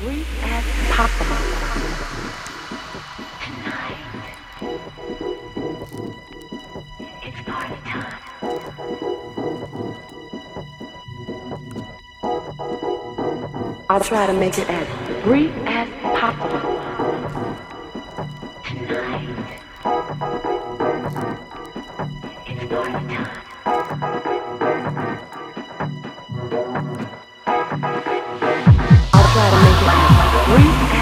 brief as possible. Tonight, it's party time. I'll try to make it as brief as possible. It's party time. I'll try to make it as brief